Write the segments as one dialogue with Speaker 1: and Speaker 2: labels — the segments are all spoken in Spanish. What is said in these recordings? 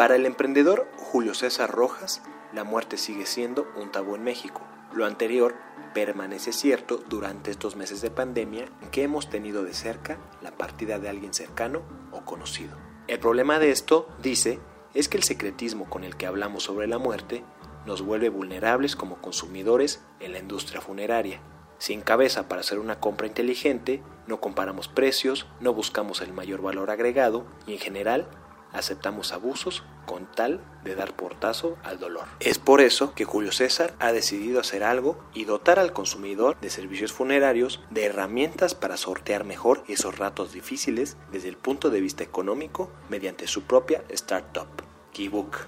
Speaker 1: Para el emprendedor Julio César Rojas, la muerte sigue siendo un tabú en México. Lo anterior permanece cierto durante estos meses de pandemia que hemos tenido de cerca la partida de alguien cercano o conocido. El problema de esto, dice, es que el secretismo con el que hablamos sobre la muerte nos vuelve vulnerables como consumidores en la industria funeraria. Sin cabeza para hacer una compra inteligente, no comparamos precios, no buscamos el mayor valor agregado y en general aceptamos abusos con tal de dar portazo al dolor. Es por eso que Julio César ha decidido hacer algo y dotar al consumidor de servicios funerarios de herramientas para sortear mejor esos ratos difíciles desde el punto de vista económico mediante su propia startup, Keybook.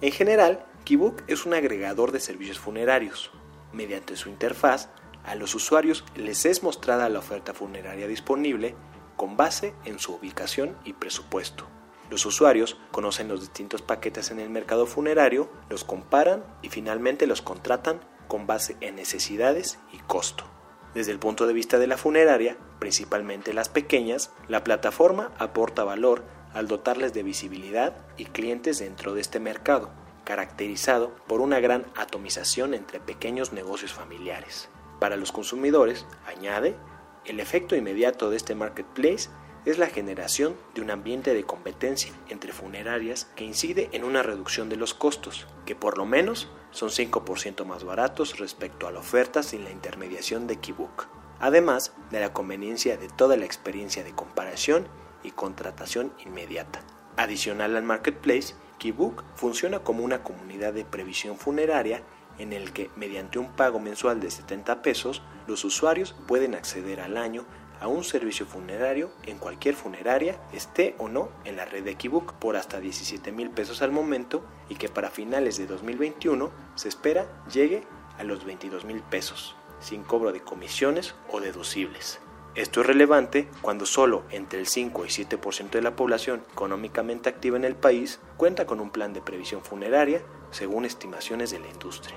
Speaker 1: En general, Keybook es un agregador de servicios funerarios. Mediante su interfaz, a los usuarios les es mostrada la oferta funeraria disponible con base en su ubicación y presupuesto. Los usuarios conocen los distintos paquetes en el mercado funerario, los comparan y finalmente los contratan con base en necesidades y costo. Desde el punto de vista de la funeraria, principalmente las pequeñas, la plataforma aporta valor al dotarles de visibilidad y clientes dentro de este mercado, caracterizado por una gran atomización entre pequeños negocios familiares. Para los consumidores, añade, el efecto inmediato de este marketplace es la generación de un ambiente de competencia entre funerarias que incide en una reducción de los costos, que por lo menos son 5% más baratos respecto a la oferta sin la intermediación de Keybook, además de la conveniencia de toda la experiencia de comparación y contratación inmediata. Adicional al marketplace, Keybook funciona como una comunidad de previsión funeraria en el que, mediante un pago mensual de 70 pesos, los usuarios pueden acceder al año a un servicio funerario en cualquier funeraria, esté o no en la red de Keybook, por hasta 17 mil pesos al momento y que para finales de 2021 se espera llegue a los 22 mil pesos, sin cobro de comisiones o deducibles. Esto es relevante cuando solo entre el 5 y 7% de la población económicamente activa en el país cuenta con un plan de previsión funeraria según estimaciones de la industria.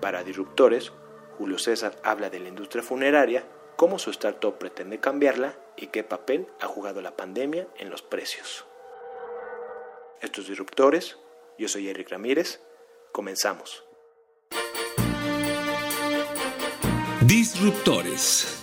Speaker 1: Para disruptores, Julio César habla de la industria funeraria cómo su startup pretende cambiarla y qué papel ha jugado la pandemia en los precios. Estos disruptores, yo soy Eric Ramírez, comenzamos.
Speaker 2: Disruptores.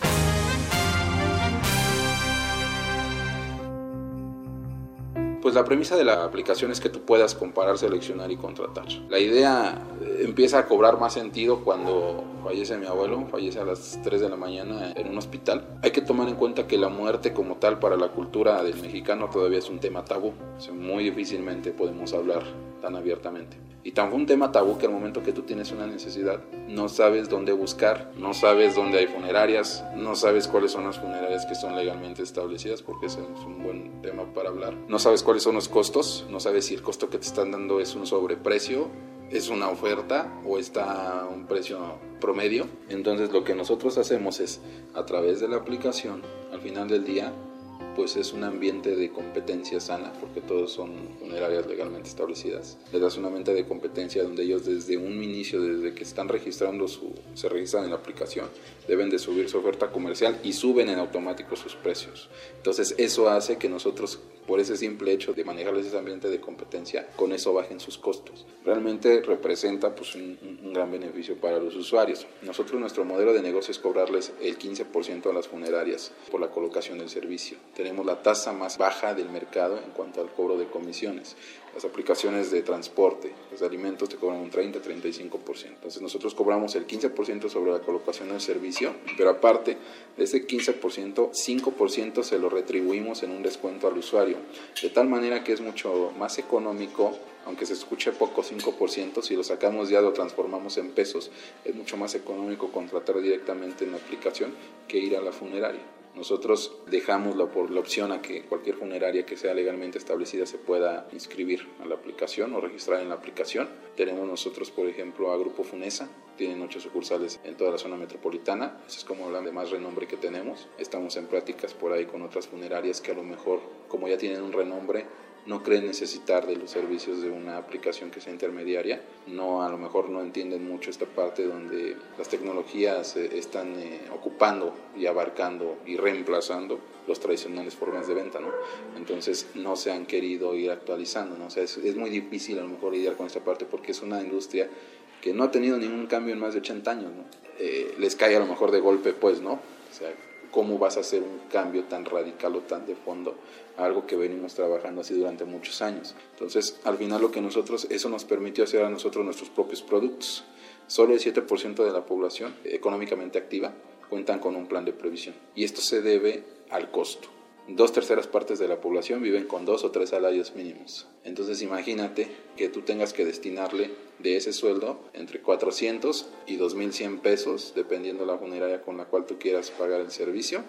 Speaker 3: Pues la premisa de la aplicación es que tú puedas comparar, seleccionar y contratar. La idea eh, empieza a cobrar más sentido cuando fallece mi abuelo, fallece a las 3 de la mañana en un hospital. Hay que tomar en cuenta que la muerte como tal para la cultura del mexicano todavía es un tema tabú. muy difícilmente podemos hablar tan abiertamente. Y tan fue un tema tabú que al momento que tú tienes una necesidad, no sabes dónde buscar, no sabes dónde hay funerarias, no sabes cuáles son las funerarias que son legalmente establecidas, porque ese es un buen tema para hablar. No sabes cuáles son los costos, no sabes si el costo que te están dando es un sobreprecio, es una oferta o está un precio promedio. Entonces lo que nosotros hacemos es, a través de la aplicación, al final del día, pues es un ambiente de competencia sana, porque todos son funerarias legalmente establecidas. Le das un ambiente de competencia donde ellos desde un inicio, desde que están registrando su, se registran en la aplicación, deben de subir su oferta comercial y suben en automático sus precios. Entonces eso hace que nosotros, por ese simple hecho de manejarles ese ambiente de competencia, con eso bajen sus costos. Realmente representa pues un, un gran beneficio para los usuarios. Nosotros nuestro modelo de negocio es cobrarles el 15% a las funerarias por la colocación del servicio tenemos la tasa más baja del mercado en cuanto al cobro de comisiones. Las aplicaciones de transporte, los alimentos te cobran un 30-35%. Entonces nosotros cobramos el 15% sobre la colocación del servicio, pero aparte de ese 15%, 5% se lo retribuimos en un descuento al usuario. De tal manera que es mucho más económico aunque se escuche poco, 5%, si lo sacamos ya lo transformamos en pesos, es mucho más económico contratar directamente en la aplicación que ir a la funeraria. Nosotros dejamos la, la opción a que cualquier funeraria que sea legalmente establecida se pueda inscribir a la aplicación o registrar en la aplicación. Tenemos nosotros, por ejemplo, a Grupo Funesa, tienen ocho sucursales en toda la zona metropolitana, eso es como la de más renombre que tenemos. Estamos en prácticas por ahí con otras funerarias que a lo mejor, como ya tienen un renombre, no creen necesitar de los servicios de una aplicación que sea intermediaria, no a lo mejor no entienden mucho esta parte donde las tecnologías eh, están eh, ocupando y abarcando y reemplazando los tradicionales formas de venta, ¿no? Entonces no se han querido ir actualizando, ¿no? Sea, es, muy difícil a lo mejor lidiar con esta parte porque es una industria que no ha tenido ningún cambio en más de 80 años. Eh, les cae a lo mejor de golpe, pues, ¿no? O ¿cómo vas a hacer un cambio tan radical o tan de fondo algo que venimos trabajando así durante muchos años. Entonces, al final lo que nosotros, eso nos permitió hacer a nosotros nuestros propios productos. Solo el 7% de la población económicamente activa cuentan con un plan de previsión. Y esto se debe al costo. Dos terceras partes de la población viven con dos o tres salarios mínimos. Entonces imagínate que tú tengas que destinarle de ese sueldo entre 400 y 2100 pesos, dependiendo la funeraria con la cual tú quieras pagar el servicio,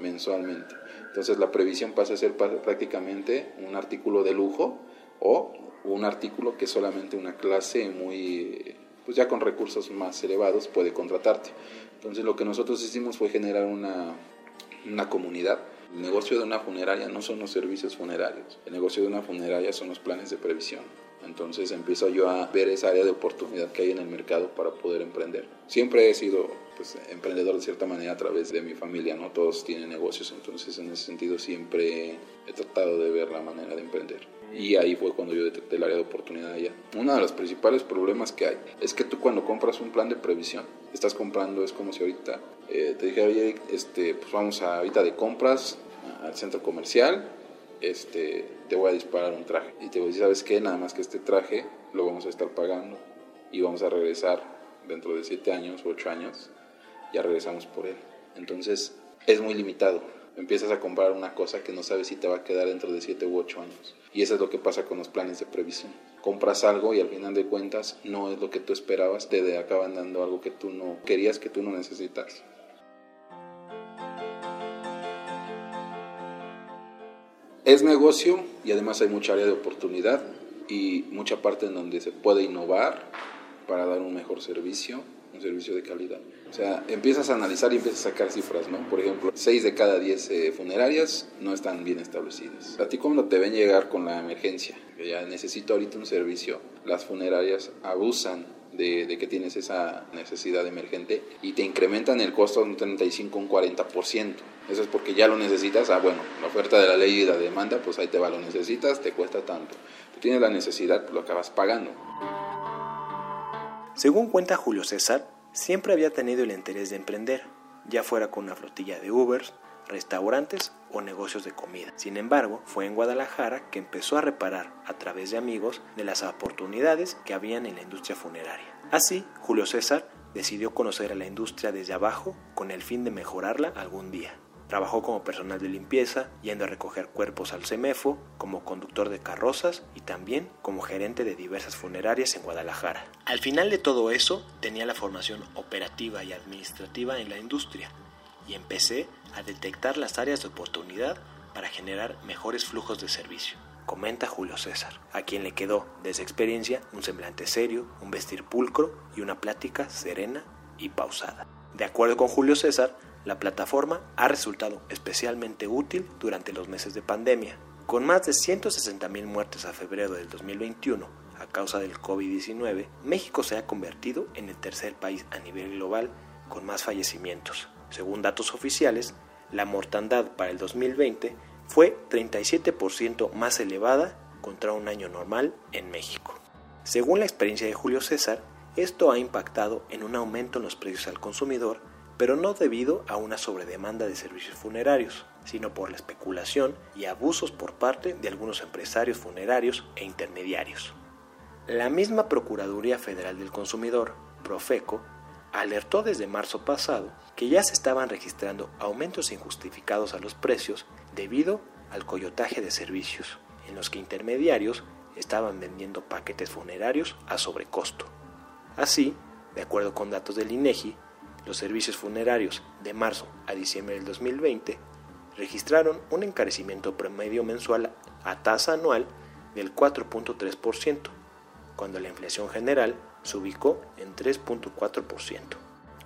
Speaker 3: mensualmente. Entonces la previsión pasa a ser prácticamente un artículo de lujo o un artículo que solamente una clase muy, pues ya con recursos más elevados puede contratarte. Entonces lo que nosotros hicimos fue generar una, una comunidad. El negocio de una funeraria no son los servicios funerarios, el negocio de una funeraria son los planes de previsión. Entonces empiezo yo a ver esa área de oportunidad que hay en el mercado para poder emprender. Siempre he sido pues, emprendedor de cierta manera a través de mi familia, ¿no? Todos tienen negocios, entonces en ese sentido siempre he tratado de ver la manera de emprender. Y ahí fue cuando yo detecté el área de oportunidad allá. Uno de los principales problemas que hay es que tú cuando compras un plan de previsión, estás comprando, es como si ahorita eh, te dije, oye, este, pues vamos a, ahorita de compras al centro comercial, este, te voy a disparar un traje. Y te voy a decir, ¿sabes qué? Nada más que este traje lo vamos a estar pagando y vamos a regresar dentro de 7 años o 8 años, ya regresamos por él. Entonces es muy limitado. Empiezas a comprar una cosa que no sabes si te va a quedar dentro de 7 u 8 años. Y eso es lo que pasa con los planes de previsión. Compras algo y al final de cuentas no es lo que tú esperabas, te acaban dando algo que tú no querías, que tú no necesitas. Es negocio y además hay mucha área de oportunidad y mucha parte en donde se puede innovar para dar un mejor servicio, un servicio de calidad. O sea, empiezas a analizar y empiezas a sacar cifras, ¿no? Por ejemplo, 6 de cada 10 eh, funerarias no están bien establecidas. A ti cuando te ven llegar con la emergencia, que ya necesito ahorita un servicio, las funerarias abusan de, que tienes esa necesidad emergente y te incrementan el costo de un 35 un 40%. Eso es porque ya lo necesitas. Ah, bueno, la oferta de la ley y la demanda, pues ahí te va, lo necesitas, te cuesta tanto. Tú tienes la necesidad, pues lo acabas pagando.
Speaker 1: Según cuenta Julio César, siempre había tenido el interés de emprender, ya fuera con una flotilla de Ubers, restaurantes o negocios de comida. Sin embargo, fue en Guadalajara que empezó a reparar, a través de amigos, de las oportunidades que habían en la industria funeraria. Así, Julio César decidió conocer a la industria desde abajo con el fin de mejorarla algún día. Trabajó como personal de limpieza, yendo a recoger cuerpos al CEMEFO, como conductor de carrozas y también como gerente de diversas funerarias en Guadalajara. Al final de todo eso, tenía la formación operativa y administrativa en la industria y empecé a detectar las áreas de oportunidad para generar mejores flujos de servicio. Comenta Julio César, a quien le quedó de esa experiencia un semblante serio, un vestir pulcro y una plática serena y pausada. De acuerdo con Julio César, la plataforma ha resultado especialmente útil durante los meses de pandemia. Con más de 160.000 muertes a febrero del 2021 a causa del COVID-19, México se ha convertido en el tercer país a nivel global con más fallecimientos, según datos oficiales, la mortandad para el 2020 fue 37% más elevada contra un año normal en México. Según la experiencia de Julio César, esto ha impactado en un aumento en los precios al consumidor, pero no debido a una sobredemanda de servicios funerarios, sino por la especulación y abusos por parte de algunos empresarios funerarios e intermediarios. La misma Procuraduría Federal del Consumidor, Profeco, alertó desde marzo pasado que ya se estaban registrando aumentos injustificados a los precios debido al coyotaje de servicios, en los que intermediarios estaban vendiendo paquetes funerarios a sobrecosto. Así, de acuerdo con datos del INEGI, los servicios funerarios de marzo a diciembre del 2020 registraron un encarecimiento promedio mensual a tasa anual del 4.3%, cuando la inflación general se ubicó en 3.4%.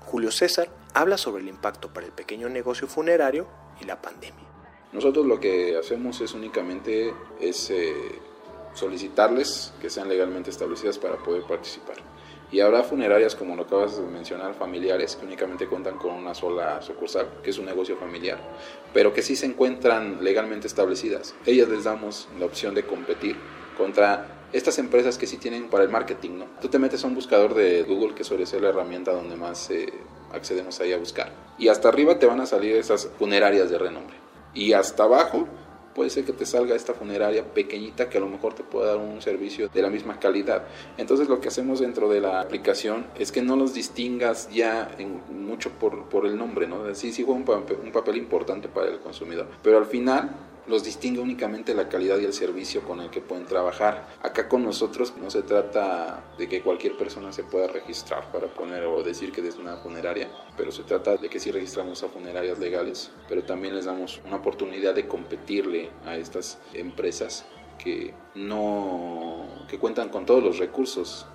Speaker 1: Julio César habla sobre el impacto para el pequeño negocio funerario y la pandemia.
Speaker 3: Nosotros lo que hacemos es únicamente es eh, solicitarles que sean legalmente establecidas para poder participar. Y habrá funerarias, como lo acabas de mencionar, familiares, que únicamente cuentan con una sola sucursal, que es un negocio familiar, pero que sí se encuentran legalmente establecidas. Ellas les damos la opción de competir contra estas empresas que sí tienen para el marketing, ¿no? Tú te metes a un buscador de Google, que suele ser la herramienta donde más eh, accedemos ahí a buscar, y hasta arriba te van a salir esas funerarias de renombre. Y hasta abajo puede ser que te salga esta funeraria pequeñita que a lo mejor te pueda dar un servicio de la misma calidad. Entonces lo que hacemos dentro de la aplicación es que no los distingas ya en mucho por, por el nombre, ¿no? Sí, sí juega un un papel importante para el consumidor, pero al final los distingue únicamente la calidad y el servicio con el que pueden trabajar. Acá con nosotros no se trata de que cualquier persona se pueda registrar para poner o decir que es una funeraria, pero se trata de que sí registramos a funerarias legales, pero también les damos una oportunidad de competirle a estas empresas que no que cuentan con todos los recursos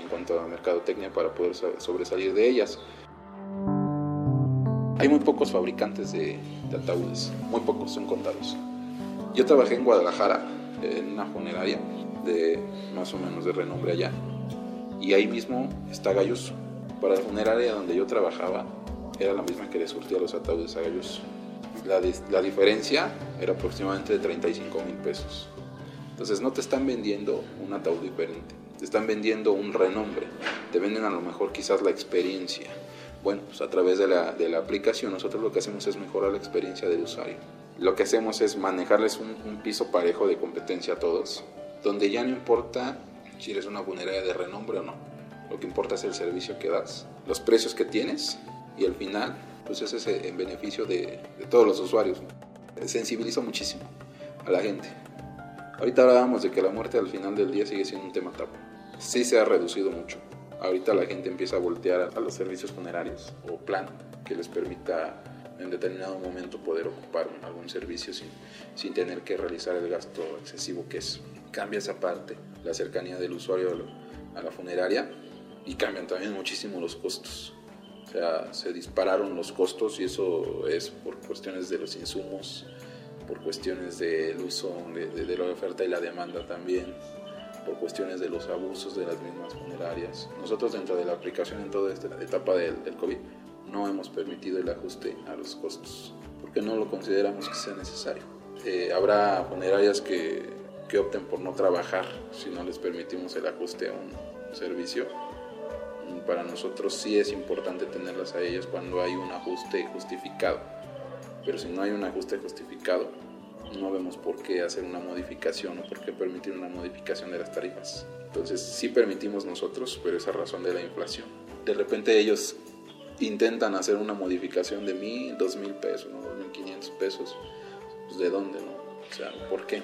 Speaker 3: en, cuanto a mercadotecnia para poder sobresalir de ellas. Hay muy pocos fabricantes de, de ataúdes, muy pocos, son contados. Yo trabajé en Guadalajara, en una funeraria de más o menos de renombre allá. Y ahí mismo está Galloso. Para la funeraria donde yo trabajaba, era la misma que le surtía los ataúdes a Galloso. La, la diferencia era aproximadamente de 35 mil pesos. Entonces no te están vendiendo un ataúd diferente, te están vendiendo un renombre, te venden a lo mejor quizás la experiencia. Bueno, pues a través de la, de la aplicación nosotros lo que hacemos es mejorar la experiencia del usuario lo que hacemos es manejarles un, piso parejo de competencia a todos, donde ya no importa si eres una funeraria de renombre o no. Lo que importa es el servicio que das, los precios que tienes y al final, pues ese es en beneficio de, todos los usuarios. Sensibiliza muchísimo a la gente. Ahorita hablábamos de que la muerte al final del día sigue siendo un tema tabú. Sí se ha reducido mucho. Ahorita la gente empieza a voltear a los servicios funerarios o plan que les permita en determinado momento poder ocupar algún servicio sin, sin tener que realizar el gasto excesivo que es. Cambia esa parte, la cercanía del usuario a la funeraria y cambian también muchísimo los costos. O sea, se dispararon los costos y eso es por cuestiones de los insumos, por cuestiones del uso de, de, la oferta y la demanda también, por cuestiones de los abusos de las mismas funerarias. Nosotros dentro de la aplicación en toda esta etapa del, del COVID no hemos permitido el ajuste a los costos, porque no lo consideramos que sea necesario. Eh, habrá funerarias que, que opten por no trabajar si no les permitimos el ajuste a un servicio. Para nosotros sí es importante tenerlas a ellas cuando hay un ajuste justificado. Pero si no hay un ajuste justificado, no vemos por qué hacer una modificación o por qué permitir una modificación de las tarifas. Entonces sí permitimos nosotros, pero esa razón de la inflación. De repente ellos intentan hacer una modificación de mil, dos mil pesos, ¿no? dos mil quinientos pesos, pues de dónde, ¿no? O sea, ¿por qué?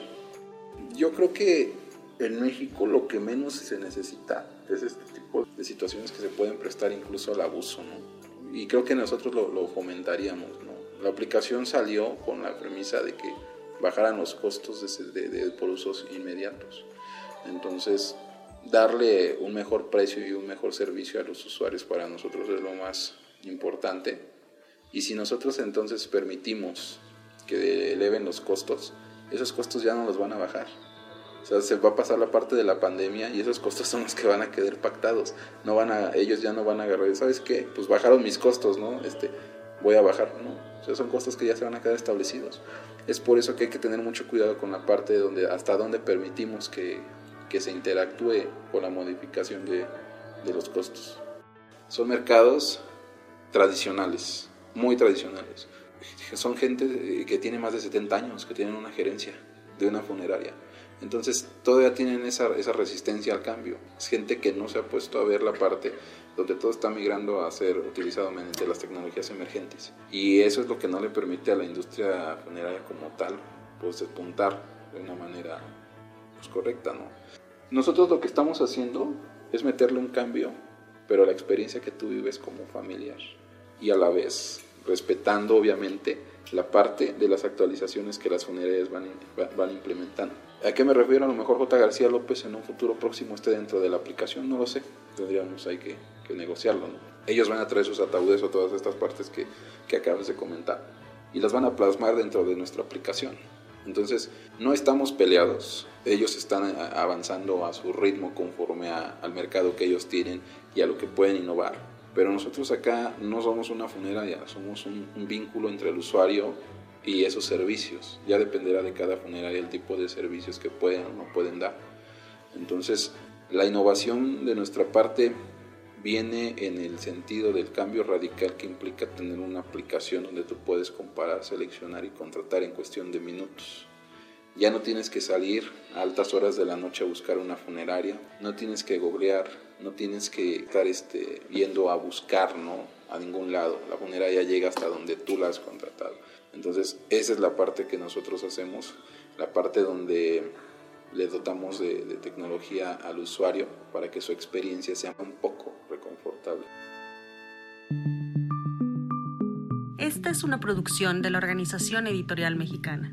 Speaker 3: Yo creo que en México lo que menos se necesita es este tipo de situaciones que se pueden prestar incluso al abuso, ¿no? Y creo que nosotros lo, lo fomentaríamos, ¿no? La aplicación salió con la premisa de que bajaran los costos de, de, de, por usos inmediatos. Entonces, darle un mejor precio y un mejor servicio a los usuarios para nosotros es lo más importante. Y si nosotros entonces permitimos que eleven los costos, esos costos ya no los van a bajar. O sea, se va a pasar la parte de la pandemia y esos costos son los que van a quedar pactados. No van a, ellos ya no van a agarrar, ¿sabes qué? Pues bajaron mis costos, ¿no? Este, voy a bajar, ¿no? O sea, son costos que ya se van a quedar establecidos. Es por eso que hay que tener mucho cuidado con la parte donde, hasta donde permitimos que, que se interactúe con la modificación de, de los costos. Son mercados tradicionales, muy tradicionales. Son gente que tiene más de 70 años, que tienen una gerencia de una funeraria. Entonces todavía tienen esa, esa resistencia al cambio. Es gente que no se ha puesto a ver la parte donde todo está migrando a ser utilizado mediante las tecnologías emergentes. Y eso es lo que no le permite a la industria funeraria como tal, pues despuntar de una manera pues, correcta, ¿no? Nosotros lo que estamos haciendo es meterle un cambio, pero la experiencia que tú vives como familiar y a la vez respetando obviamente la parte de las actualizaciones que las funerarias van, van implementando. ¿A qué me refiero? A lo mejor J. García López en un futuro próximo esté dentro de la aplicación, no lo sé, tendríamos ahí que, que negociarlo. ¿no? Ellos van a traer sus ataúdes o todas estas partes que, que acabas de comentar y las van a plasmar dentro de nuestra aplicación. Entonces, no estamos peleados, ellos están avanzando a su ritmo conforme a, al mercado que ellos tienen y a lo que pueden innovar. Pero nosotros acá no somos una funeraria, somos un, un vínculo entre el usuario y esos servicios. Ya dependerá de cada funeraria el tipo de servicios que pueden o no pueden dar. Entonces, la innovación de nuestra parte viene en el sentido del cambio radical que implica tener una aplicación donde tú puedes comparar, seleccionar y contratar en cuestión de minutos. Ya no tienes que salir a altas horas de la noche a buscar una funeraria, no tienes que googlear, no tienes que estar este, yendo a buscar ¿no? a ningún lado. La funeraria llega hasta donde tú la has contratado. Entonces, esa es la parte que nosotros hacemos, la parte donde le dotamos de, tecnología al usuario para que su experiencia sea un poco reconfortable.
Speaker 2: Esta es una producción de la Organización Editorial Mexicana.